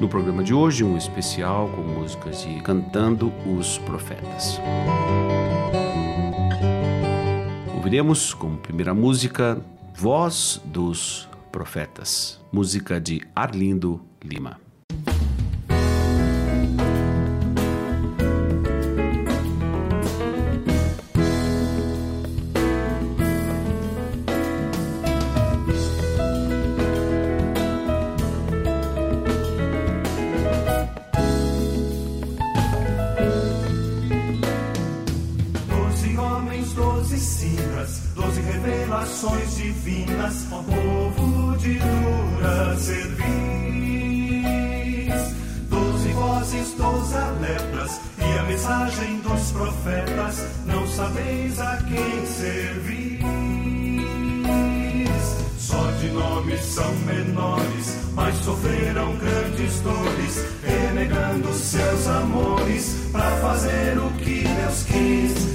No programa de hoje, um especial com músicas de Cantando os Profetas. Ouviremos como primeira música Voz dos Profetas, música de Arlindo Lima. Revelações divinas, ó povo de dura cerviz. Doze vozes, doze lepras, e a mensagem dos profetas, não sabeis a quem servis. Só de nomes são menores, mas sofreram grandes dores, renegando seus amores, para fazer o que Deus quis,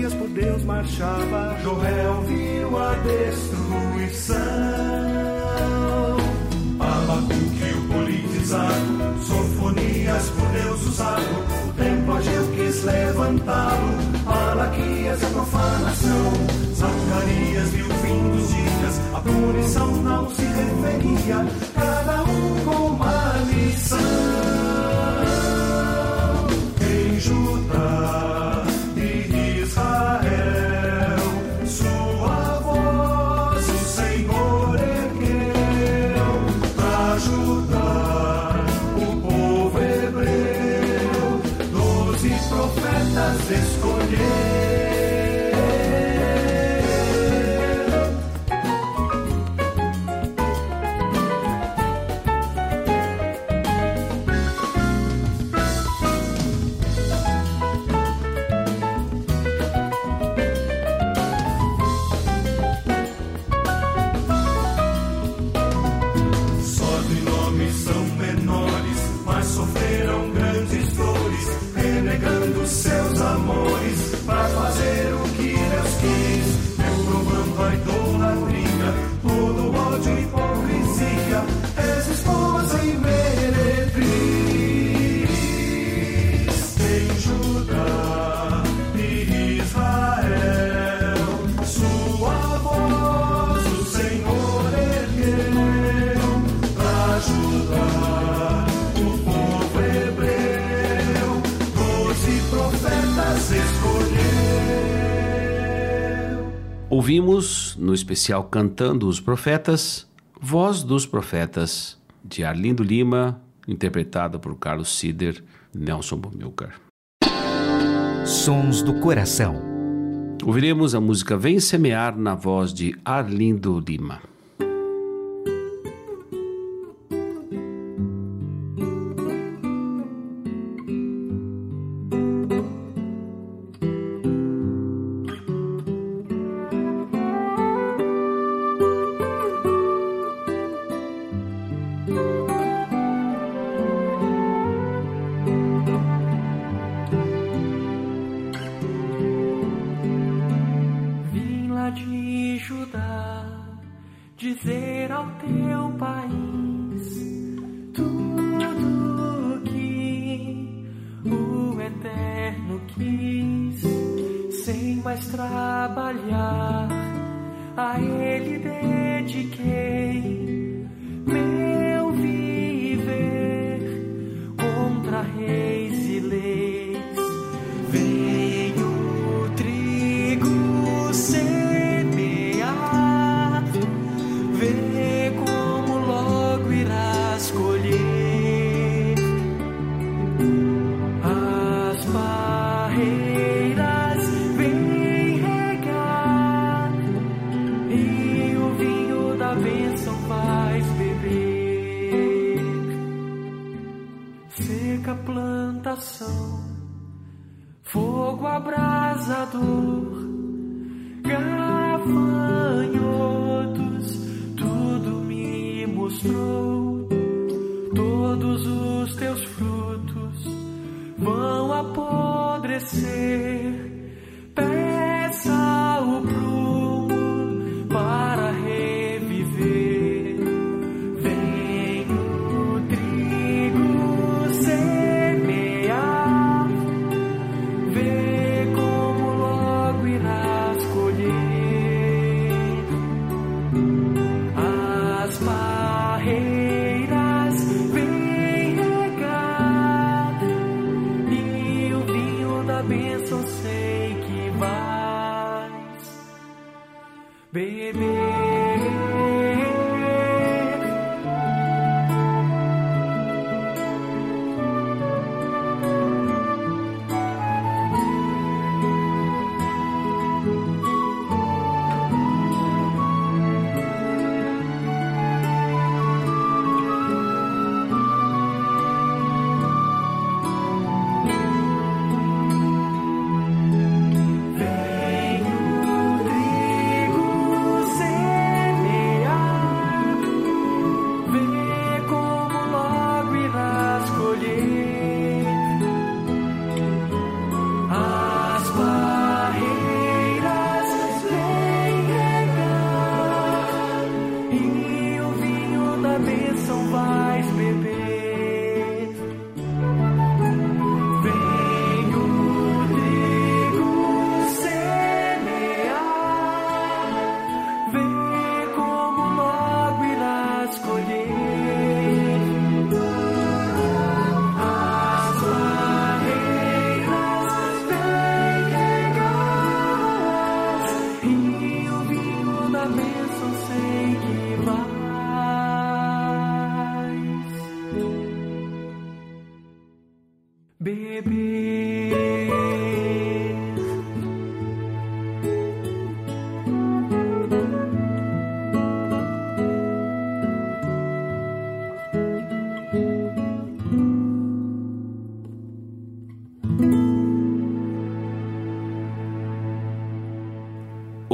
Por Deus marchava. Joel viu a destruição. Abacuque o politizado, Sofonias por Deus usado. O templo agiu, quis levantá-lo. Malaquias a profanação. Zacarias viu o fim dos dias, a punição não se referia. Ouvimos no especial Cantando os Profetas, Voz dos Profetas, de Arlindo Lima, interpretada por Carlos Sider, Nelson Bomilcar. Sons do Coração. Ouviremos a música Vem Semear na voz de Arlindo Lima. Sem mais trabalhar, a Ele dediquei meu viver contra reis abrasador, gafanhotos, tudo me mostrou. Todos os teus frutos vão apodrecer. baby.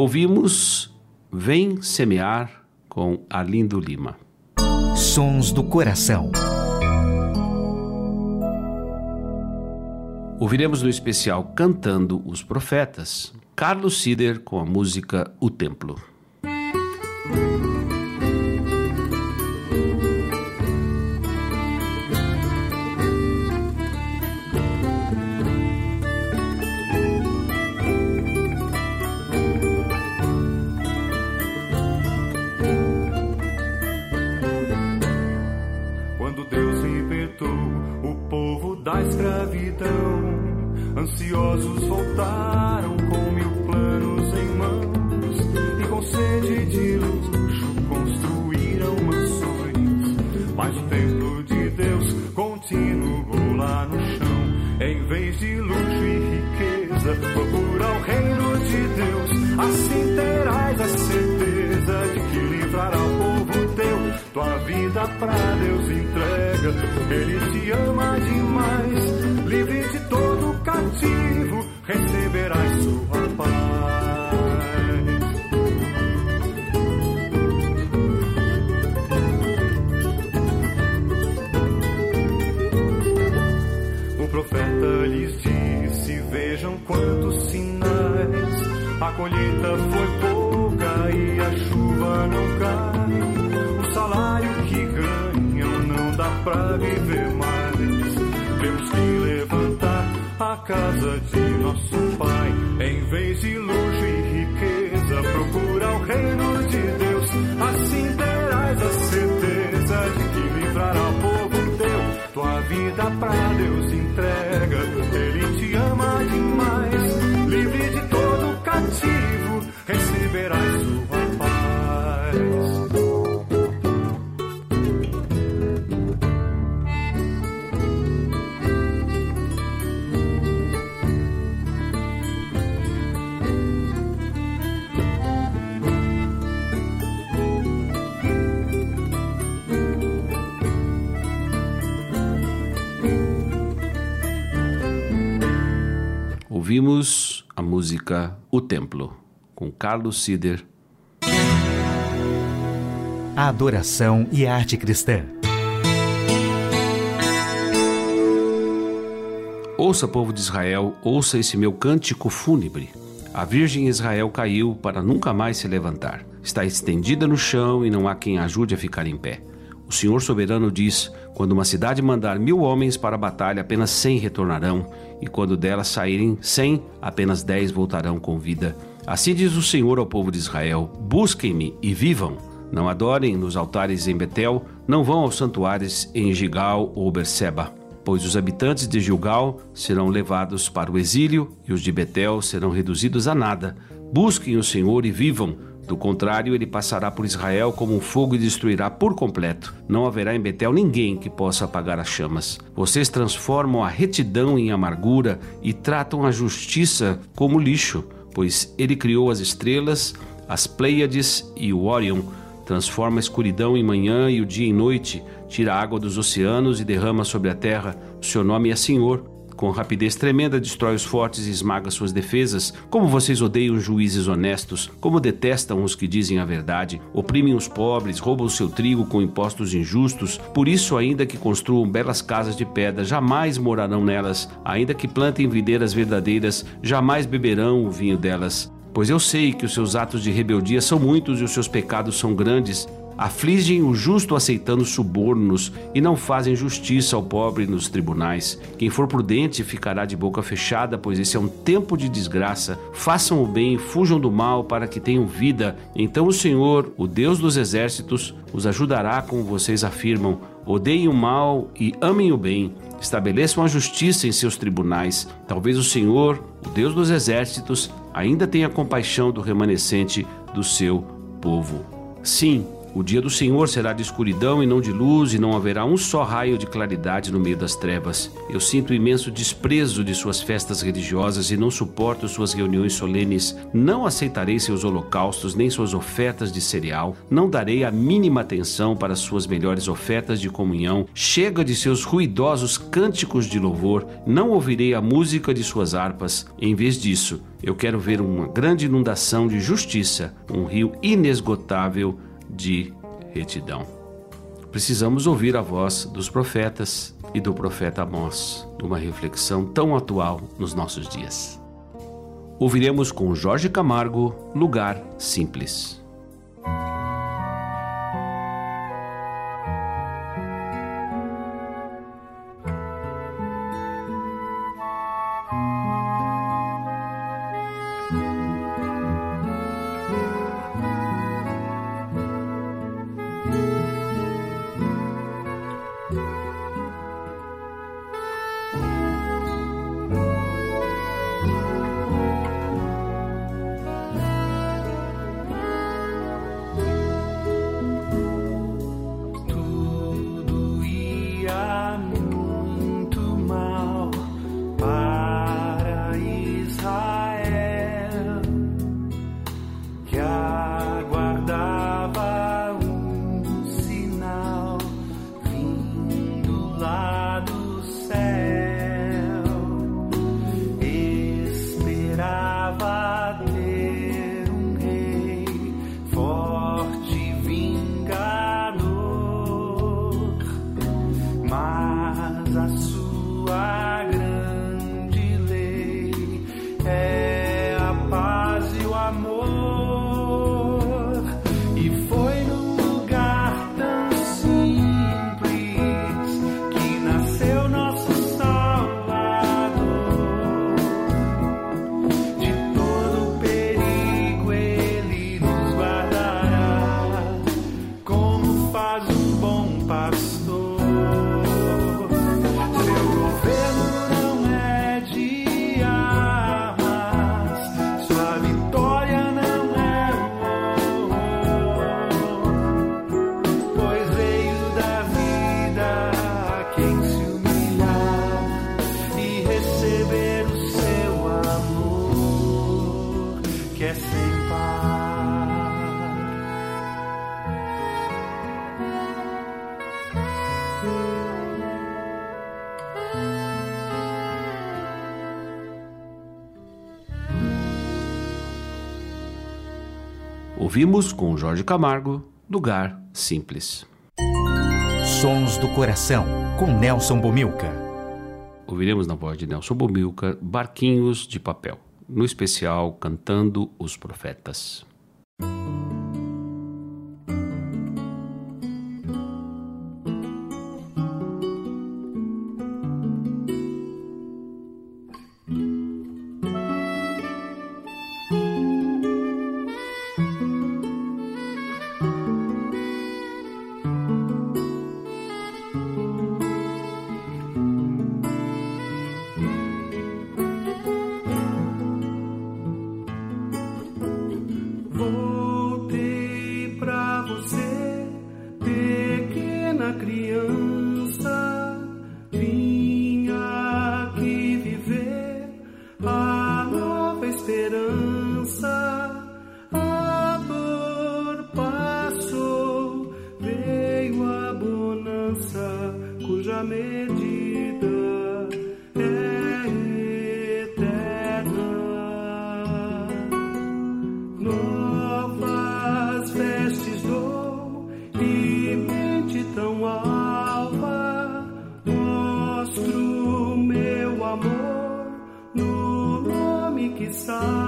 Ouvimos Vem Semear com Arlindo Lima. Sons do Coração. Ouviremos no especial Cantando os Profetas, Carlos Sider com a música O Templo. De que livrará o povo teu. Tua vida pra Deus entrega, Ele te ama demais. Livre de todo cativo, receberás sua paz. O profeta lhes disse: Vejam quantos sinais. A colheita foi e a chuva não cai. O salário que ganham não dá pra viver mais. Temos que levantar a casa de nosso Pai. Em vez de luxo e riqueza, procura o reino de Deus. Assim terás a certeza de que livrará o povo teu. Tua vida pra Deus entrega, Ele te ama demais. Livre de todo cativo, receberás sua Ouvimos a música O Templo, com Carlos Sider. A adoração e a arte cristã. Ouça, povo de Israel, ouça esse meu cântico fúnebre. A Virgem Israel caiu para nunca mais se levantar. Está estendida no chão e não há quem a ajude a ficar em pé. O Senhor soberano diz: quando uma cidade mandar mil homens para a batalha, apenas cem retornarão, e quando dela saírem cem, apenas dez voltarão com vida. Assim diz o Senhor ao povo de Israel: Busquem-me e vivam. Não adorem nos altares em Betel, não vão aos santuários em Gigal ou Berseba, pois os habitantes de Gilgal serão levados para o exílio e os de Betel serão reduzidos a nada. Busquem o Senhor e vivam. Do contrário, ele passará por Israel como um fogo e destruirá por completo. Não haverá em Betel ninguém que possa apagar as chamas. Vocês transformam a retidão em amargura e tratam a justiça como lixo, pois ele criou as estrelas, as Pleiades e o Órion, transforma a escuridão em manhã e o dia em noite, tira a água dos oceanos e derrama sobre a terra. O seu nome é Senhor. Com rapidez tremenda destrói os fortes e esmaga suas defesas. Como vocês odeiam juízes honestos, como detestam os que dizem a verdade, oprimem os pobres, roubam seu trigo com impostos injustos. Por isso, ainda que construam belas casas de pedra, jamais morarão nelas. Ainda que plantem videiras verdadeiras, jamais beberão o vinho delas. Pois eu sei que os seus atos de rebeldia são muitos e os seus pecados são grandes. Afligem o justo aceitando subornos e não fazem justiça ao pobre nos tribunais. Quem for prudente ficará de boca fechada, pois esse é um tempo de desgraça. Façam o bem, fujam do mal para que tenham vida. Então o Senhor, o Deus dos exércitos, os ajudará como vocês afirmam. Odeiem o mal e amem o bem. Estabeleçam a justiça em seus tribunais. Talvez o Senhor, o Deus dos exércitos, ainda tenha compaixão do remanescente do seu povo. Sim, o dia do Senhor será de escuridão e não de luz, e não haverá um só raio de claridade no meio das trevas. Eu sinto imenso desprezo de suas festas religiosas e não suporto suas reuniões solenes. Não aceitarei seus holocaustos nem suas ofertas de cereal. Não darei a mínima atenção para suas melhores ofertas de comunhão. Chega de seus ruidosos cânticos de louvor. Não ouvirei a música de suas harpas. Em vez disso, eu quero ver uma grande inundação de justiça, um rio inesgotável de retidão. Precisamos ouvir a voz dos profetas e do profeta Amós, numa reflexão tão atual nos nossos dias. Ouviremos com Jorge Camargo Lugar Simples. Ouvimos com Jorge Camargo, Lugar Simples. Sons do Coração, com Nelson Bomilca. Ouviremos na voz de Nelson Bomilca Barquinhos de Papel, no especial Cantando os Profetas. love.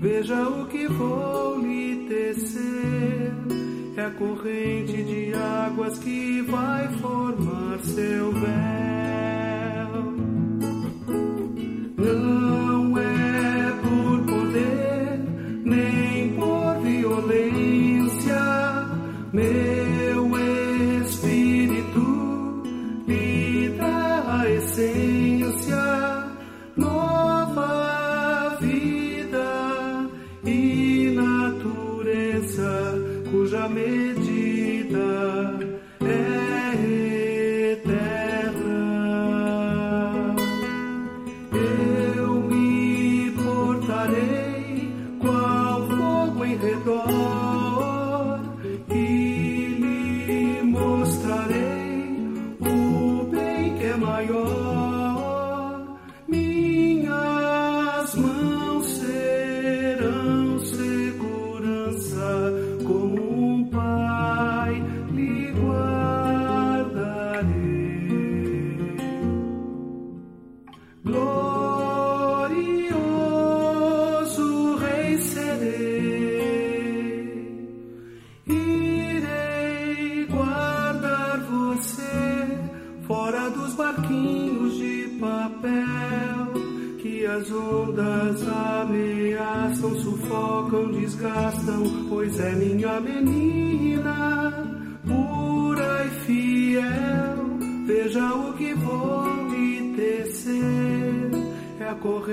Veja o que vou lhe tecer. É a corrente de águas que vai formar seu véu. mayor.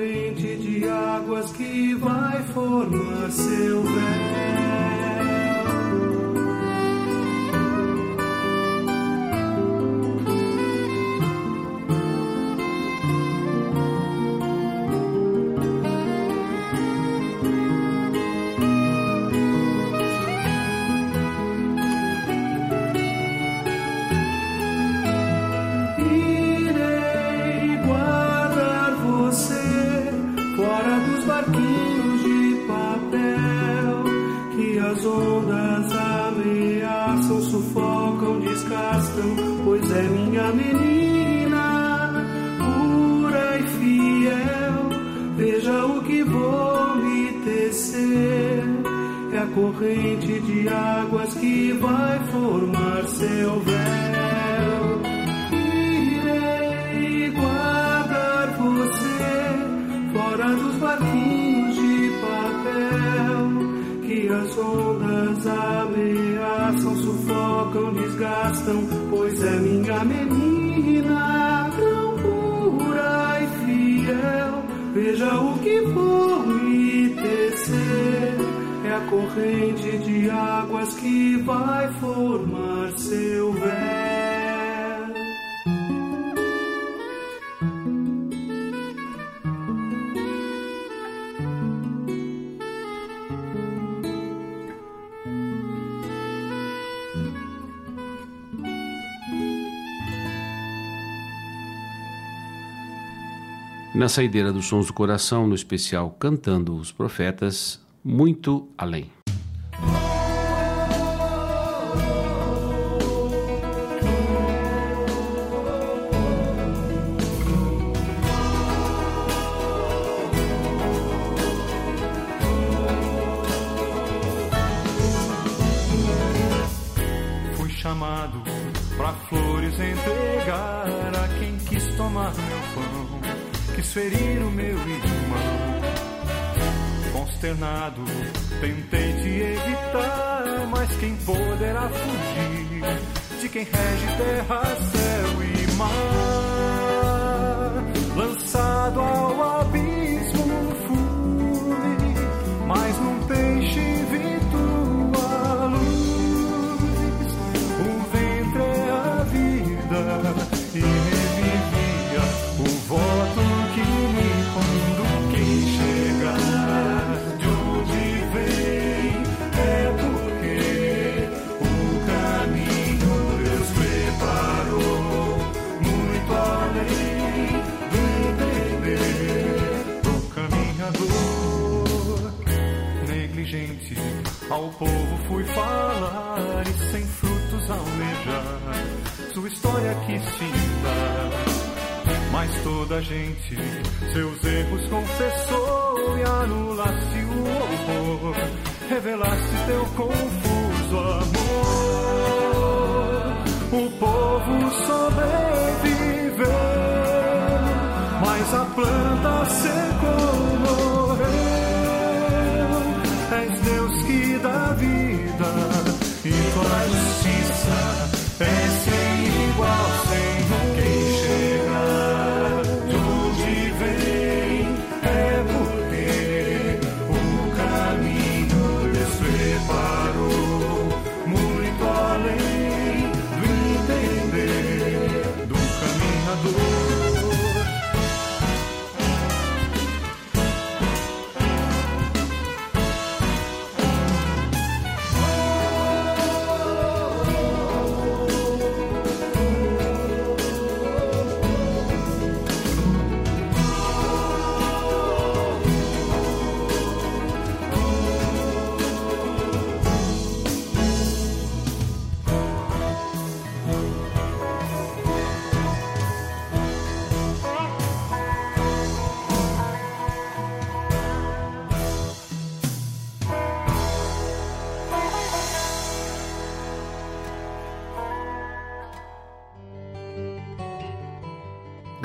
torrente de águas que vai formar seu véu. vai formar seu véu. Irei guardar você fora dos barquinhos de papel que as ondas ameaçam, sufocam, desgastam. Pois é minha menina tão pura e fiel. Veja o que vou me tecer a corrente de águas que vai formar seu véu. na saideira dos sons do coração, no especial Cantando os Profetas, muito além. Consternado, tentei te evitar, mas quem poderá fugir de quem rege terra, céu e mar? Lançado ao mas a planta secou, morreu.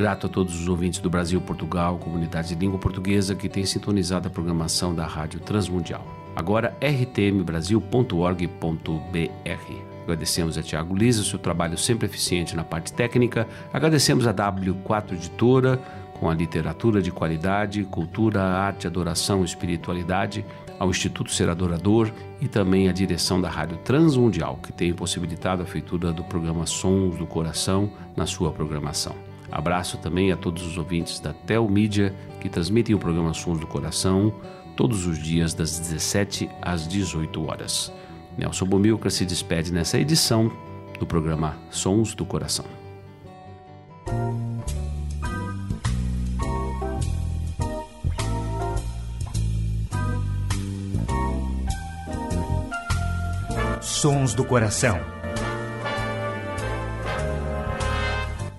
Grato a todos os ouvintes do Brasil, Portugal, comunidade de língua portuguesa que têm sintonizado a programação da Rádio Transmundial. Agora, rtmbrasil.org.br. Agradecemos a Tiago Lisa, seu trabalho sempre eficiente na parte técnica. Agradecemos a W4 Editora, com a literatura de qualidade, cultura, arte, adoração espiritualidade, ao Instituto Ser Adorador e também à direção da Rádio Transmundial, que tem possibilitado a feitura do programa Sons do Coração na sua programação. Abraço também a todos os ouvintes da Telmídia que transmitem o programa Sons do Coração todos os dias das 17 às 18 horas. Nelson Bomilcar se despede nessa edição do programa Sons do Coração. Sons do Coração.